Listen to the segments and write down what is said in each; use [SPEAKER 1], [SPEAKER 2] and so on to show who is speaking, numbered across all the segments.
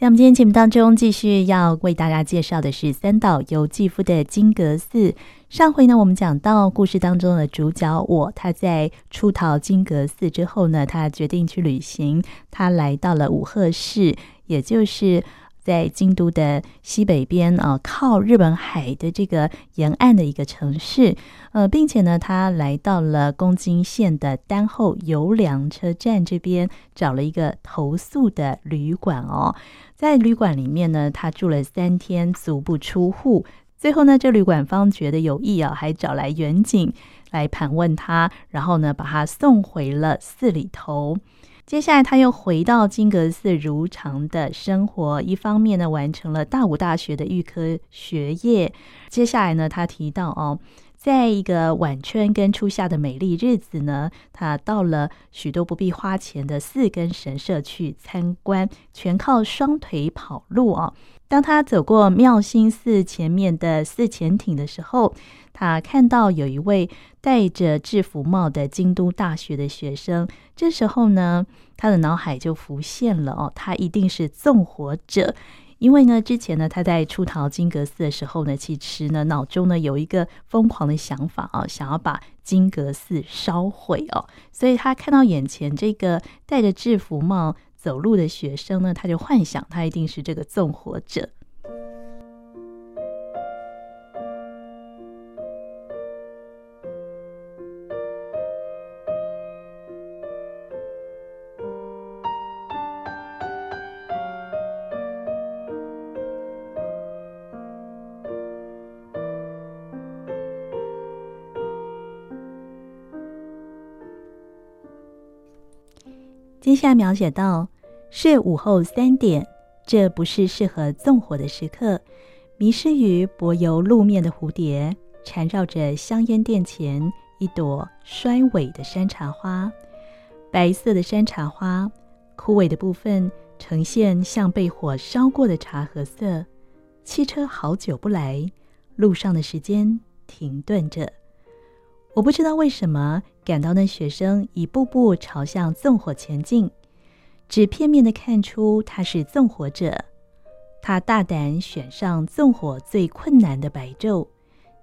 [SPEAKER 1] 在我们今天节目当中，继续要为大家介绍的是三岛由纪夫的金阁寺。上回呢，我们讲到故事当中的主角我，他在出逃金阁寺之后呢，他决定去旅行，他来到了五鹤市，也就是。在京都的西北边啊，靠日本海的这个沿岸的一个城市，呃，并且呢，他来到了宫津县的丹后游梁车站这边，找了一个投宿的旅馆哦。在旅馆里面呢，他住了三天，足不出户。最后呢，这旅馆方觉得有意啊，还找来远警来盘问他，然后呢，把他送回了寺里头。接下来，他又回到金阁寺，如常的生活。一方面呢，完成了大武大学的预科学业。接下来呢，他提到哦，在一个晚春跟初夏的美丽日子呢，他到了许多不必花钱的寺跟神社去参观，全靠双腿跑路啊。当他走过妙心寺前面的寺前町的时候，他看到有一位戴着制服帽的京都大学的学生。这时候呢，他的脑海就浮现了哦，他一定是纵火者，因为呢，之前呢，他在出逃金阁寺的时候呢，其实呢，脑中呢有一个疯狂的想法啊，想要把金阁寺烧毁哦，所以他看到眼前这个戴着制服帽。走路的学生呢，他就幻想他一定是这个纵火者。接下来描写到，是午后三点，这不是适合纵火的时刻。迷失于柏油路面的蝴蝶，缠绕着香烟店前一朵衰萎的山茶花。白色的山茶花，枯萎的部分呈现像被火烧过的茶褐色。汽车好久不来，路上的时间停顿着。我不知道为什么感到那学生一步步朝向纵火前进，只片面地看出他是纵火者。他大胆选上纵火最困难的白昼，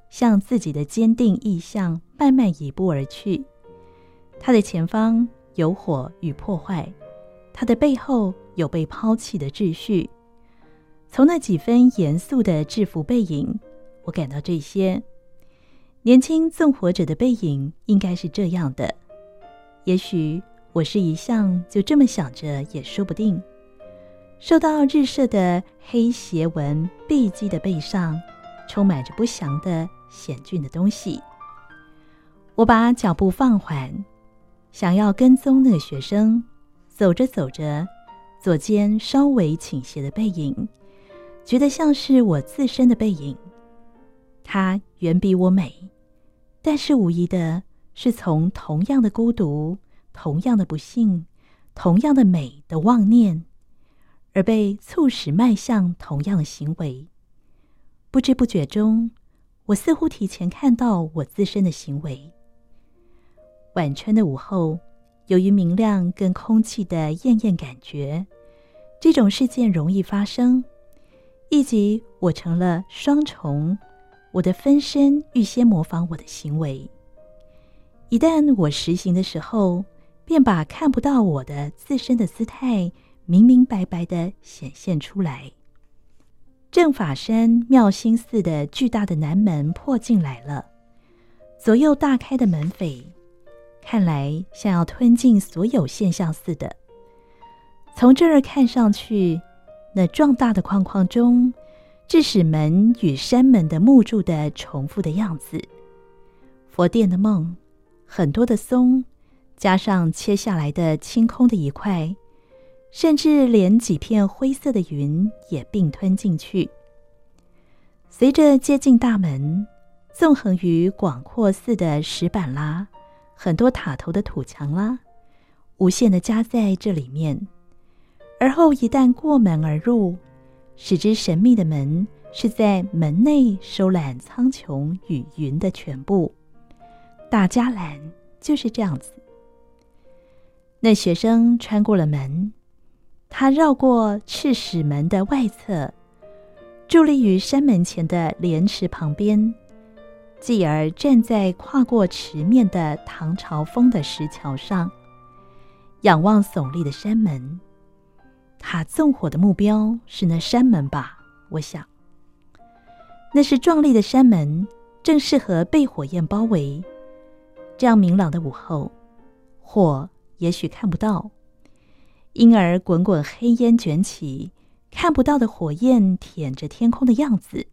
[SPEAKER 1] 向自己的坚定意向慢慢移步而去。他的前方有火与破坏，他的背后有被抛弃的秩序。从那几分严肃的制服背影，我感到这些。年轻纵火者的背影应该是这样的，也许我是一向就这么想着，也说不定。受到日射的黑斜纹壁基的背上，充满着不祥的险峻的东西。我把脚步放缓，想要跟踪那个学生。走着走着，左肩稍微倾斜的背影，觉得像是我自身的背影。他远比我美。但是无疑的是，从同样的孤独、同样的不幸、同样的美的妄念，而被促使迈向同样的行为。不知不觉中，我似乎提前看到我自身的行为。晚春的午后，由于明亮跟空气的艳艳感觉，这种事件容易发生，以及我成了双重。我的分身预先模仿我的行为，一旦我实行的时候，便把看不到我的自身的姿态明明白白地显现出来。正法山妙心寺的巨大的南门破进来了，左右大开的门扉，看来像要吞进所有现象似的。从这儿看上去，那壮大的框框中。致使门与山门的木柱的重复的样子，佛殿的梦，很多的松，加上切下来的清空的一块，甚至连几片灰色的云也并吞进去。随着接近大门，纵横于广阔寺的石板啦，很多塔头的土墙啦，无限的加在这里面。而后一旦过门而入。使之神秘的门是在门内收揽苍穹与云的全部，大家兰就是这样子。那学生穿过了门，他绕过赤石门的外侧，伫立于山门前的莲池旁边，继而站在跨过池面的唐朝风的石桥上，仰望耸立的山门。他纵火的目标是那山门吧？我想，那是壮丽的山门，正适合被火焰包围。这样明朗的午后，火也许看不到。因而，滚滚黑烟卷起，看不到的火焰舔着天空的样子，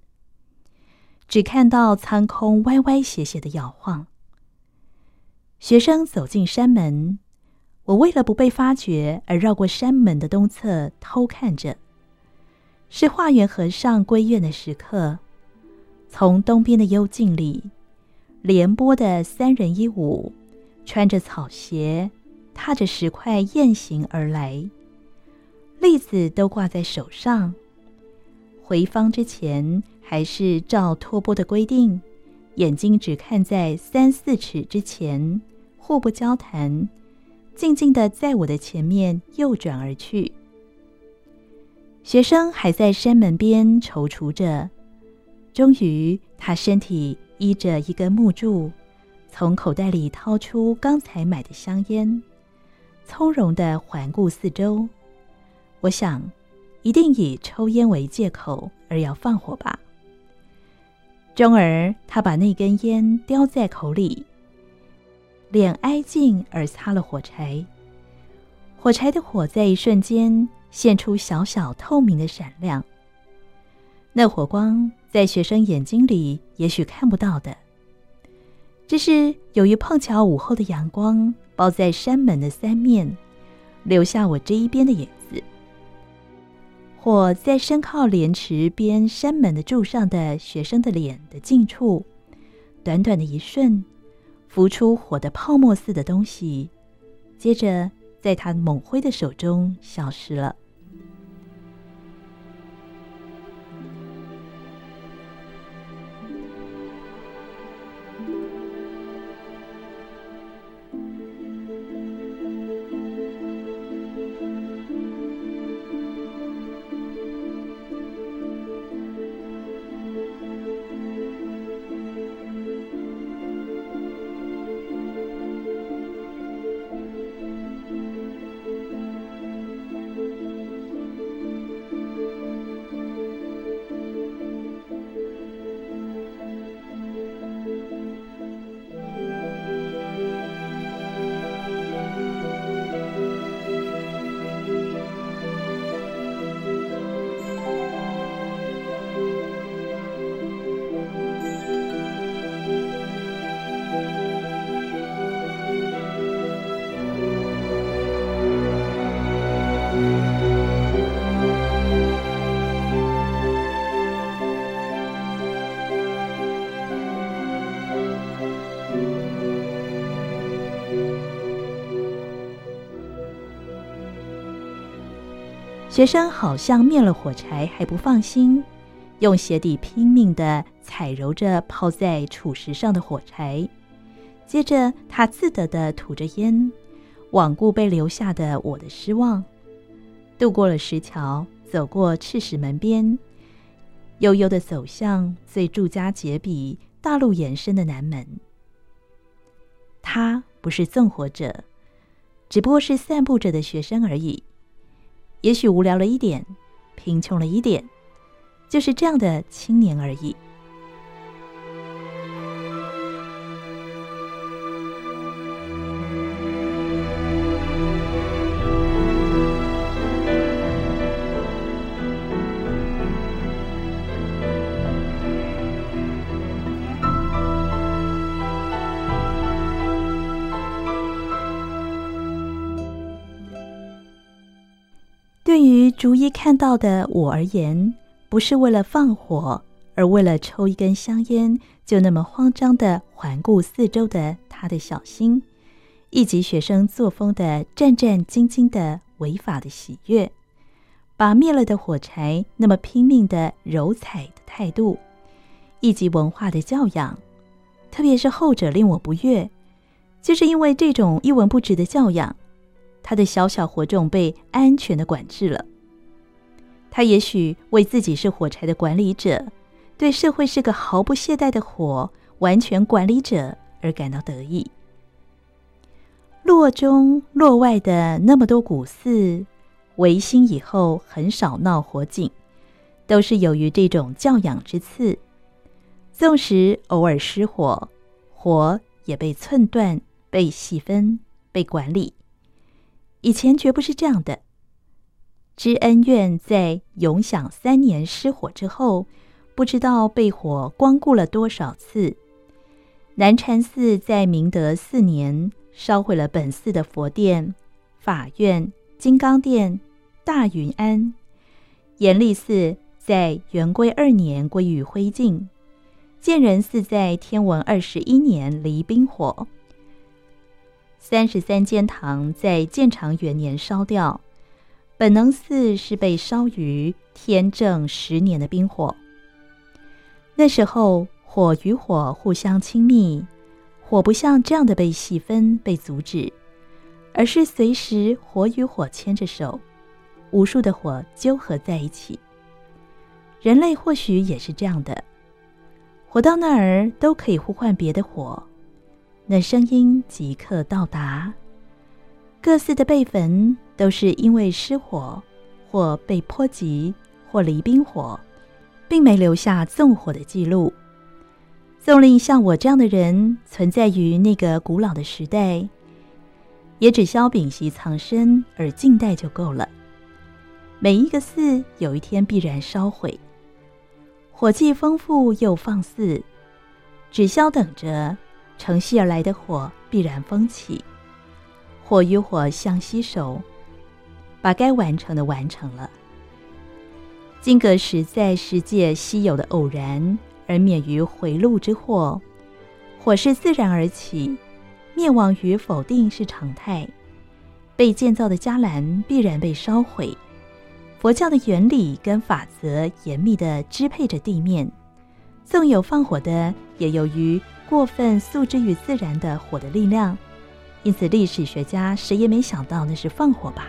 [SPEAKER 1] 只看到苍空歪歪斜斜的摇晃。学生走进山门，我为了不被发觉而绕过山门的东侧偷看着。是化缘和尚归院的时刻，从东边的幽静里，廉颇的三人一舞，穿着草鞋。踏着石块雁行而来，栗子都挂在手上。回方之前，还是照托钵的规定，眼睛只看在三四尺之前，互不交谈，静静地在我的前面右转而去。学生还在山门边踌躇着，终于，他身体依着一根木柱，从口袋里掏出刚才买的香烟。从容的环顾四周，我想，一定以抽烟为借口而要放火吧。终而，他把那根烟叼在口里，脸挨近而擦了火柴，火柴的火在一瞬间现出小小透明的闪亮。那火光在学生眼睛里也许看不到的，只是由于碰巧午后的阳光。包在山门的三面，留下我这一边的影子。火在身靠莲池边山门的柱上的学生的脸的近处，短短的一瞬，浮出火的泡沫似的东西，接着在他猛挥的手中消失了。学生好像灭了火柴还不放心，用鞋底拼命地踩揉着泡在储石上的火柴，接着他自得地吐着烟，罔顾被留下的我的失望，渡过了石桥，走过赤石门边，悠悠地走向最住家结笔、大路延伸的南门。他不是纵火者，只不过是散步着的学生而已。也许无聊了一点，贫穷了一点，就是这样的青年而已。于逐一看到的我而言，不是为了放火，而为了抽一根香烟，就那么慌张地环顾四周的他的小心，以及学生作风的战战兢兢的违法的喜悦，把灭了的火柴那么拼命的揉踩的态度，以及文化的教养，特别是后者令我不悦，就是因为这种一文不值的教养。他的小小火种被安全的管制了。他也许为自己是火柴的管理者，对社会是个毫不懈怠的火完全管理者而感到得意。洛中洛外的那么多古寺，维新以后很少闹火警，都是由于这种教养之赐。纵使偶尔失火，火也被寸断、被细分、被管理。以前绝不是这样的。知恩院在永享三年失火之后，不知道被火光顾了多少次。南禅寺在明德四年烧毁了本寺的佛殿、法院、金刚殿、大云庵。延历寺在元龟二年归于灰烬。建仁寺在天文二十一年离冰火。三十三间堂在建长元年烧掉。本能寺是被烧于天正十年的冰火。那时候火与火互相亲密，火不像这样的被细分、被阻止，而是随时火与火牵着手，无数的火纠合在一起。人类或许也是这样的。火到那儿都可以呼唤别的火，那声音即刻到达。各寺的被焚都是因为失火，或被波及，或离冰火，并没留下纵火的记录。纵令像我这样的人存在于那个古老的时代，也只消屏息藏身而静待就够了。每一个寺有一天必然烧毁。火气丰富又放肆，只消等着乘隙而来的火必然风起，火与火相携手，把该完成的完成了。金阁实在世界稀有的偶然，而免于回路之祸。火是自然而起，灭亡与否定是常态。被建造的伽蓝必然被烧毁。佛教的原理跟法则严密地支配着地面，纵有放火的，也由于过分诉之于自然的火的力量，因此历史学家谁也没想到那是放火吧。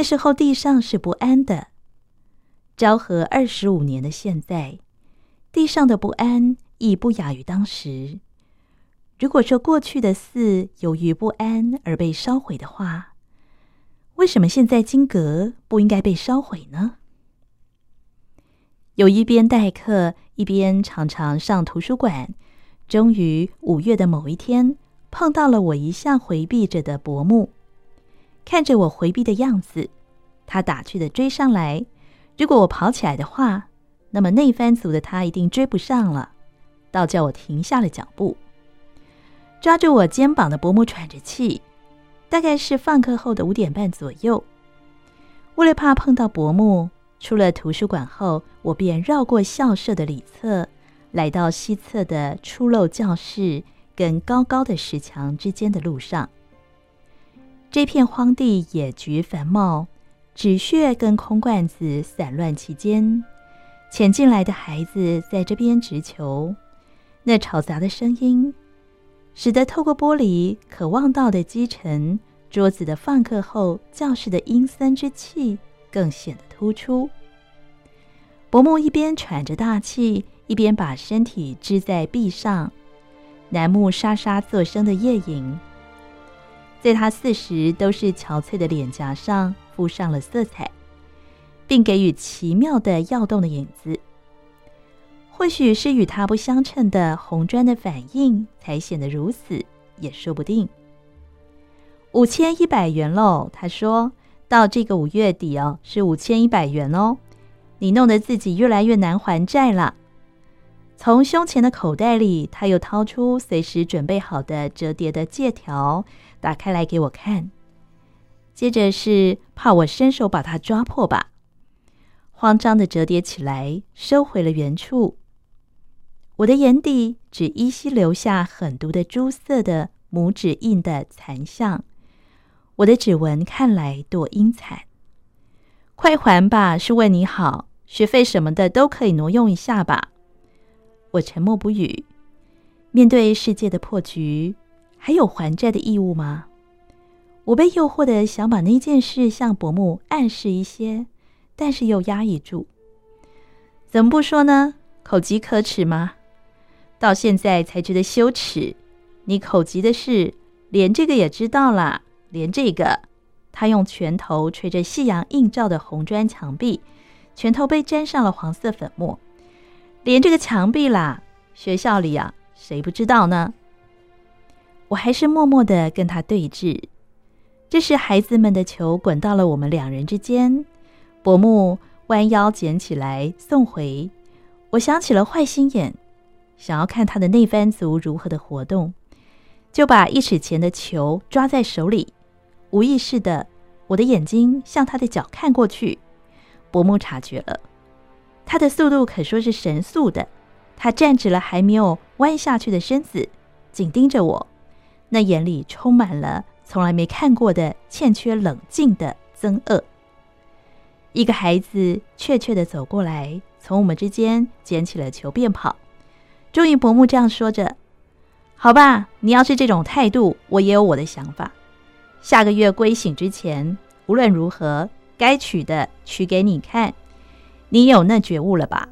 [SPEAKER 1] 那时候地上是不安的。昭和二十五年的现在，地上的不安亦不亚于当时。如果说过去的寺由于不安而被烧毁的话，为什么现在金阁不应该被烧毁呢？有一边代课，一边常常上图书馆，终于五月的某一天，碰到了我一向回避着的薄暮。看着我回避的样子，他打趣的追上来。如果我跑起来的话，那么那番族的他一定追不上了，倒叫我停下了脚步。抓住我肩膀的伯母喘着气，大概是放课后的五点半左右。为了怕碰到伯母，出了图书馆后，我便绕过校舍的里侧，来到西侧的出漏教室跟高高的石墙之间的路上。这片荒地野菊繁茂，纸屑跟空罐子散乱其间。潜进来的孩子在这边直球，那吵杂的声音，使得透过玻璃可望到的积尘、桌子的放课后教室的阴森之气更显得突出。伯母一边喘着大气，一边把身体支在壁上，楠木沙沙作声的夜影，在他四十都是憔悴的脸颊上敷上了色彩，并给予奇妙的跃动的影子。或许是与它不相称的红砖的反应，才显得如此，也说不定。五千一百元喽，他说到这个五月底哦，是五千一百元哦。你弄得自己越来越难还债了。从胸前的口袋里，他又掏出随时准备好的折叠的借条，打开来给我看。接着是怕我伸手把它抓破吧，慌张的折叠起来，收回了原处。我的眼底只依稀留下狠毒的朱色的拇指印的残像，我的指纹看来多阴惨。快还吧，是为你好，学费什么的都可以挪用一下吧。我沉默不语。面对世界的破局，还有还债的义务吗？我被诱惑的想把那件事向伯母暗示一些，但是又压抑住。怎么不说呢？口疾可耻吗？到现在才觉得羞耻，你口疾的事，连这个也知道了。连这个，他用拳头捶着夕阳映照的红砖墙壁，拳头被沾上了黄色粉末。连这个墙壁啦，学校里啊，谁不知道呢？我还是默默地跟他对峙。这时，孩子们的球滚到了我们两人之间，伯母弯腰捡起来送回。我想起了坏心眼。想要看他的内番族如何的活动，就把一尺前的球抓在手里，无意识的，我的眼睛向他的脚看过去。伯母察觉了，他的速度可说是神速的，他站直了还没有弯下去的身子，紧盯着我，那眼里充满了从来没看过的欠缺冷静的憎恶。一个孩子怯怯的走过来，从我们之间捡起了球便跑。终于，伯母这样说着：“好吧，你要是这种态度，我也有我的想法。下个月归省之前，无论如何，该取的取给你看，你有那觉悟了吧？”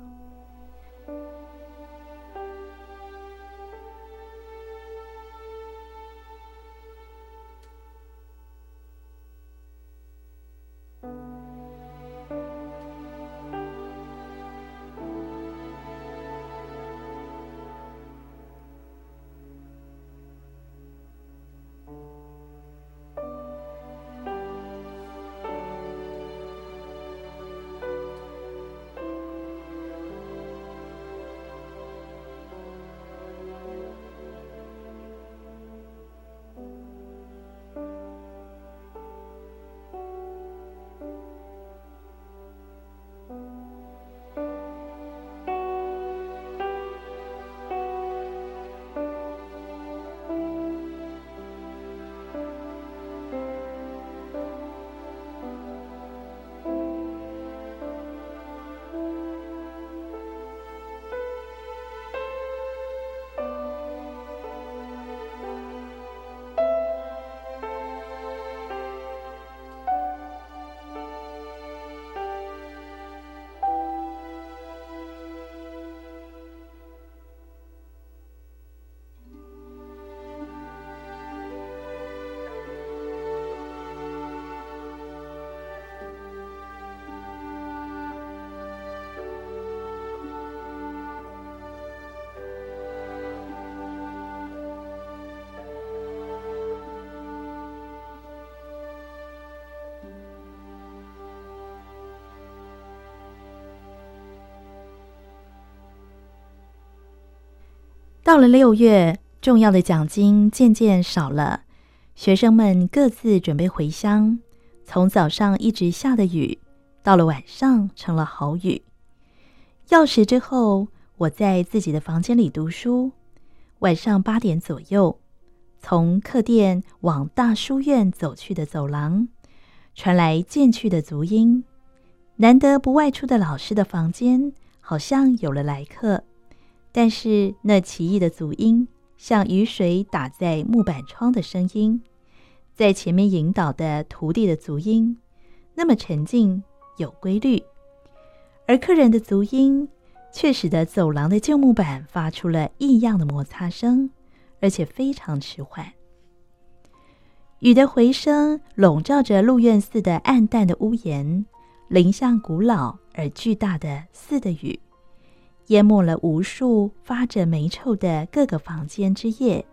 [SPEAKER 1] 到了六月，重要的奖金渐渐少了，学生们各自准备回乡。从早上一直下的雨，到了晚上成了好雨。钥匙之后，我在自己的房间里读书。晚上八点左右，从客店往大书院走去的走廊，传来渐去的足音。难得不外出的老师的房间，好像有了来客。但是那奇异的足音，像雨水打在木板窗的声音，在前面引导的徒弟的足音，那么沉静有规律，而客人的足音却使得走廊的旧木板发出了异样的摩擦声，而且非常迟缓。雨的回声笼罩着鹿苑寺的暗淡的屋檐，凌像古老而巨大的寺的雨。淹没了无数发着霉臭的各个房间之夜，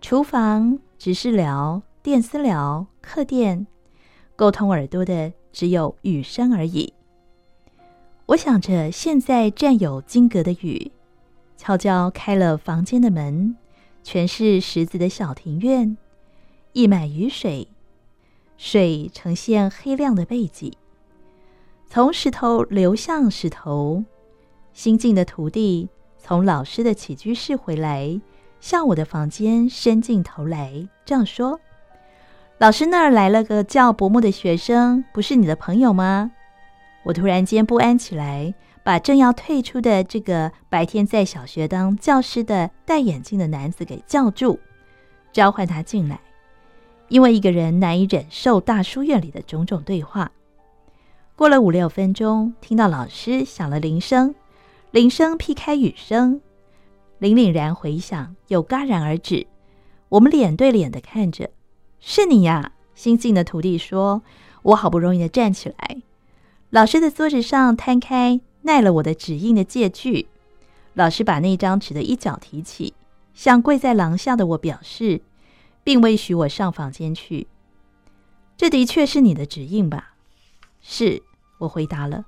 [SPEAKER 1] 厨房、执事寮、电私寮、客店，沟通耳朵的只有雨声而已。我想着，现在占有金阁的雨，悄悄开了房间的门，全是石子的小庭院，溢满雨水，水呈现黑亮的背脊，从石头流向石头。新进的徒弟从老师的起居室回来，向我的房间伸进头来，这样说：“老师那儿来了个叫伯木的学生，不是你的朋友吗？”我突然间不安起来，把正要退出的这个白天在小学当教师的戴眼镜的男子给叫住，召唤他进来，因为一个人难以忍受大书院里的种种对话。过了五六分钟，听到老师响了铃声。铃声劈开雨声，凛凛然回响，又戛然而止。我们脸对脸的看着，是你呀！新进的徒弟说：“我好不容易的站起来，老师的桌子上摊开耐了我的指印的借据。老师把那张纸的一角提起，向跪在廊下的我表示，并未许我上房间去。这的确是你的指印吧？是，我回答了。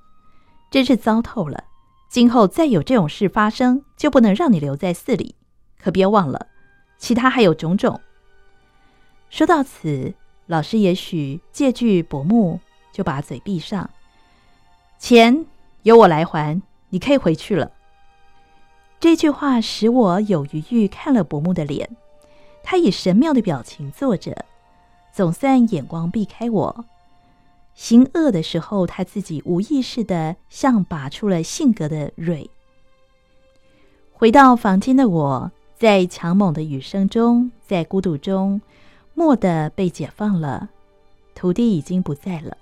[SPEAKER 1] 真是糟透了。”今后再有这种事发生，就不能让你留在寺里。可别忘了，其他还有种种。说到此，老师也许借据薄暮，就把嘴闭上。钱由我来还，你可以回去了。这句话使我有余裕看了薄暮的脸，他以神妙的表情坐着，总算眼光避开我。行恶的时候，他自己无意识的像拔出了性格的蕊。回到房间的我，在强猛的雨声中，在孤独中，蓦地被解放了。徒弟已经不在了，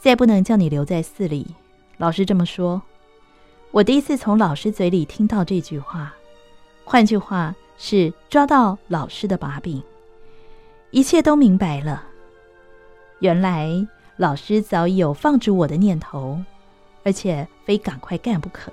[SPEAKER 1] 再不能叫你留在寺里。老师这么说，我第一次从老师嘴里听到这句话，换句话是抓到老师的把柄，一切都明白了。原来。老师早已有放逐我的念头，而且非赶快干不可。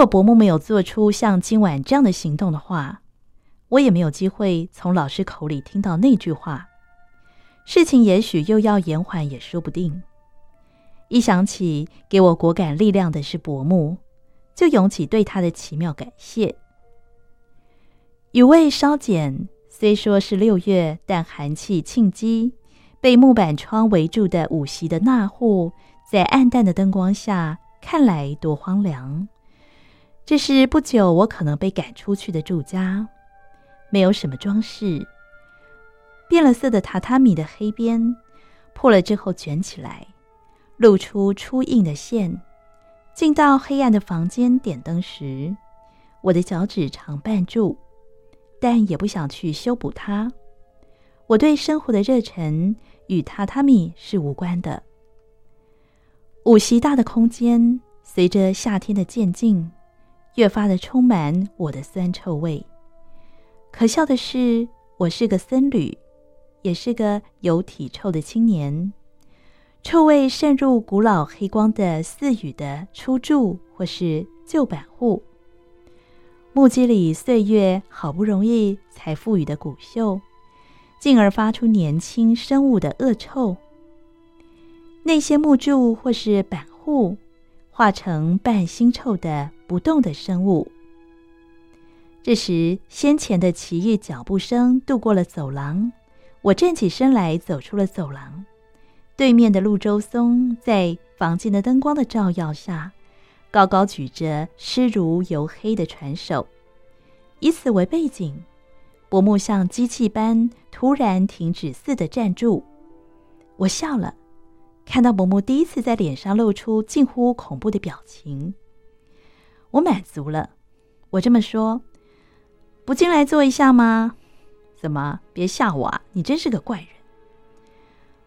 [SPEAKER 1] 果薄暮没有做出像今晚这样的行动的话，我也没有机会从老师口里听到那句话。事情也许又要延缓，也说不定。一想起给我果敢力量的是薄暮，就涌起对他的奇妙感谢。雨味稍减，虽说是六月，但寒气沁肌。被木板窗围住的五席的那户，在暗淡的灯光下，看来多荒凉。这是不久我可能被赶出去的住家，没有什么装饰，变了色的榻榻米的黑边破了之后卷起来，露出粗硬的线。进到黑暗的房间点灯时，我的脚趾常绊住，但也不想去修补它。我对生活的热忱与榻榻米是无关的。五席大的空间，随着夏天的渐近。越发的充满我的酸臭味。可笑的是，我是个僧侣，也是个有体臭的青年。臭味渗入古老黑光的寺宇的初住或是旧板户。木屐里岁月好不容易才赋予的古锈，进而发出年轻生物的恶臭。那些木柱或是板户，化成半腥臭的不动的生物。这时，先前的奇异脚步声渡过了走廊，我站起身来，走出了走廊。对面的陆周松在房间的灯光的照耀下，高高举着湿如油黑的船手，以此为背景，柏木像机器般突然停止似的站住。我笑了，看到柏木第一次在脸上露出近乎恐怖的表情，我满足了。我这么说。不进来坐一下吗？怎么？别吓我啊！你真是个怪人。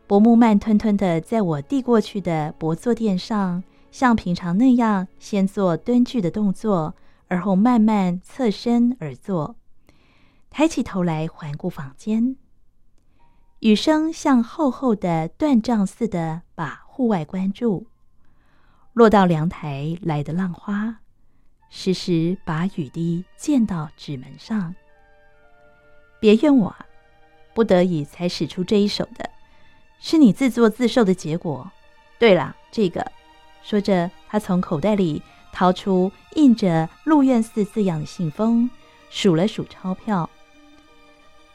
[SPEAKER 1] 柏木慢吞吞的在我递过去的薄坐垫上，像平常那样先做蹲踞的动作，而后慢慢侧身而坐，抬起头来环顾房间。雨声像厚厚的断杖似的把户外关住，落到阳台来的浪花。时时把雨滴溅到纸门上。别怨我，不得已才使出这一手的，是你自作自受的结果。对了，这个，说着，他从口袋里掏出印着“鹿苑寺”字样的信封，数了数钞票。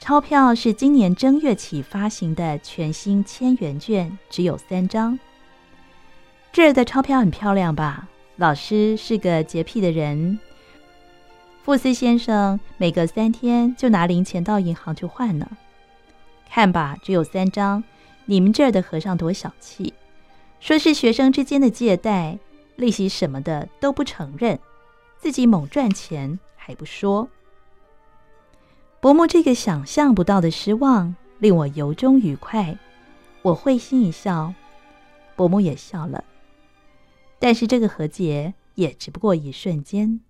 [SPEAKER 1] 钞票是今年正月起发行的全新千元券，只有三张。这儿的钞票很漂亮吧？老师是个洁癖的人，富斯先生每隔三天就拿零钱到银行去换呢。看吧，只有三张，你们这儿的和尚多小气，说是学生之间的借贷，利息什么的都不承认，自己猛赚钱还不说。伯母这个想象不到的失望令我由衷愉快，我会心一笑，伯母也笑了。但是这个和解也只不过一瞬间。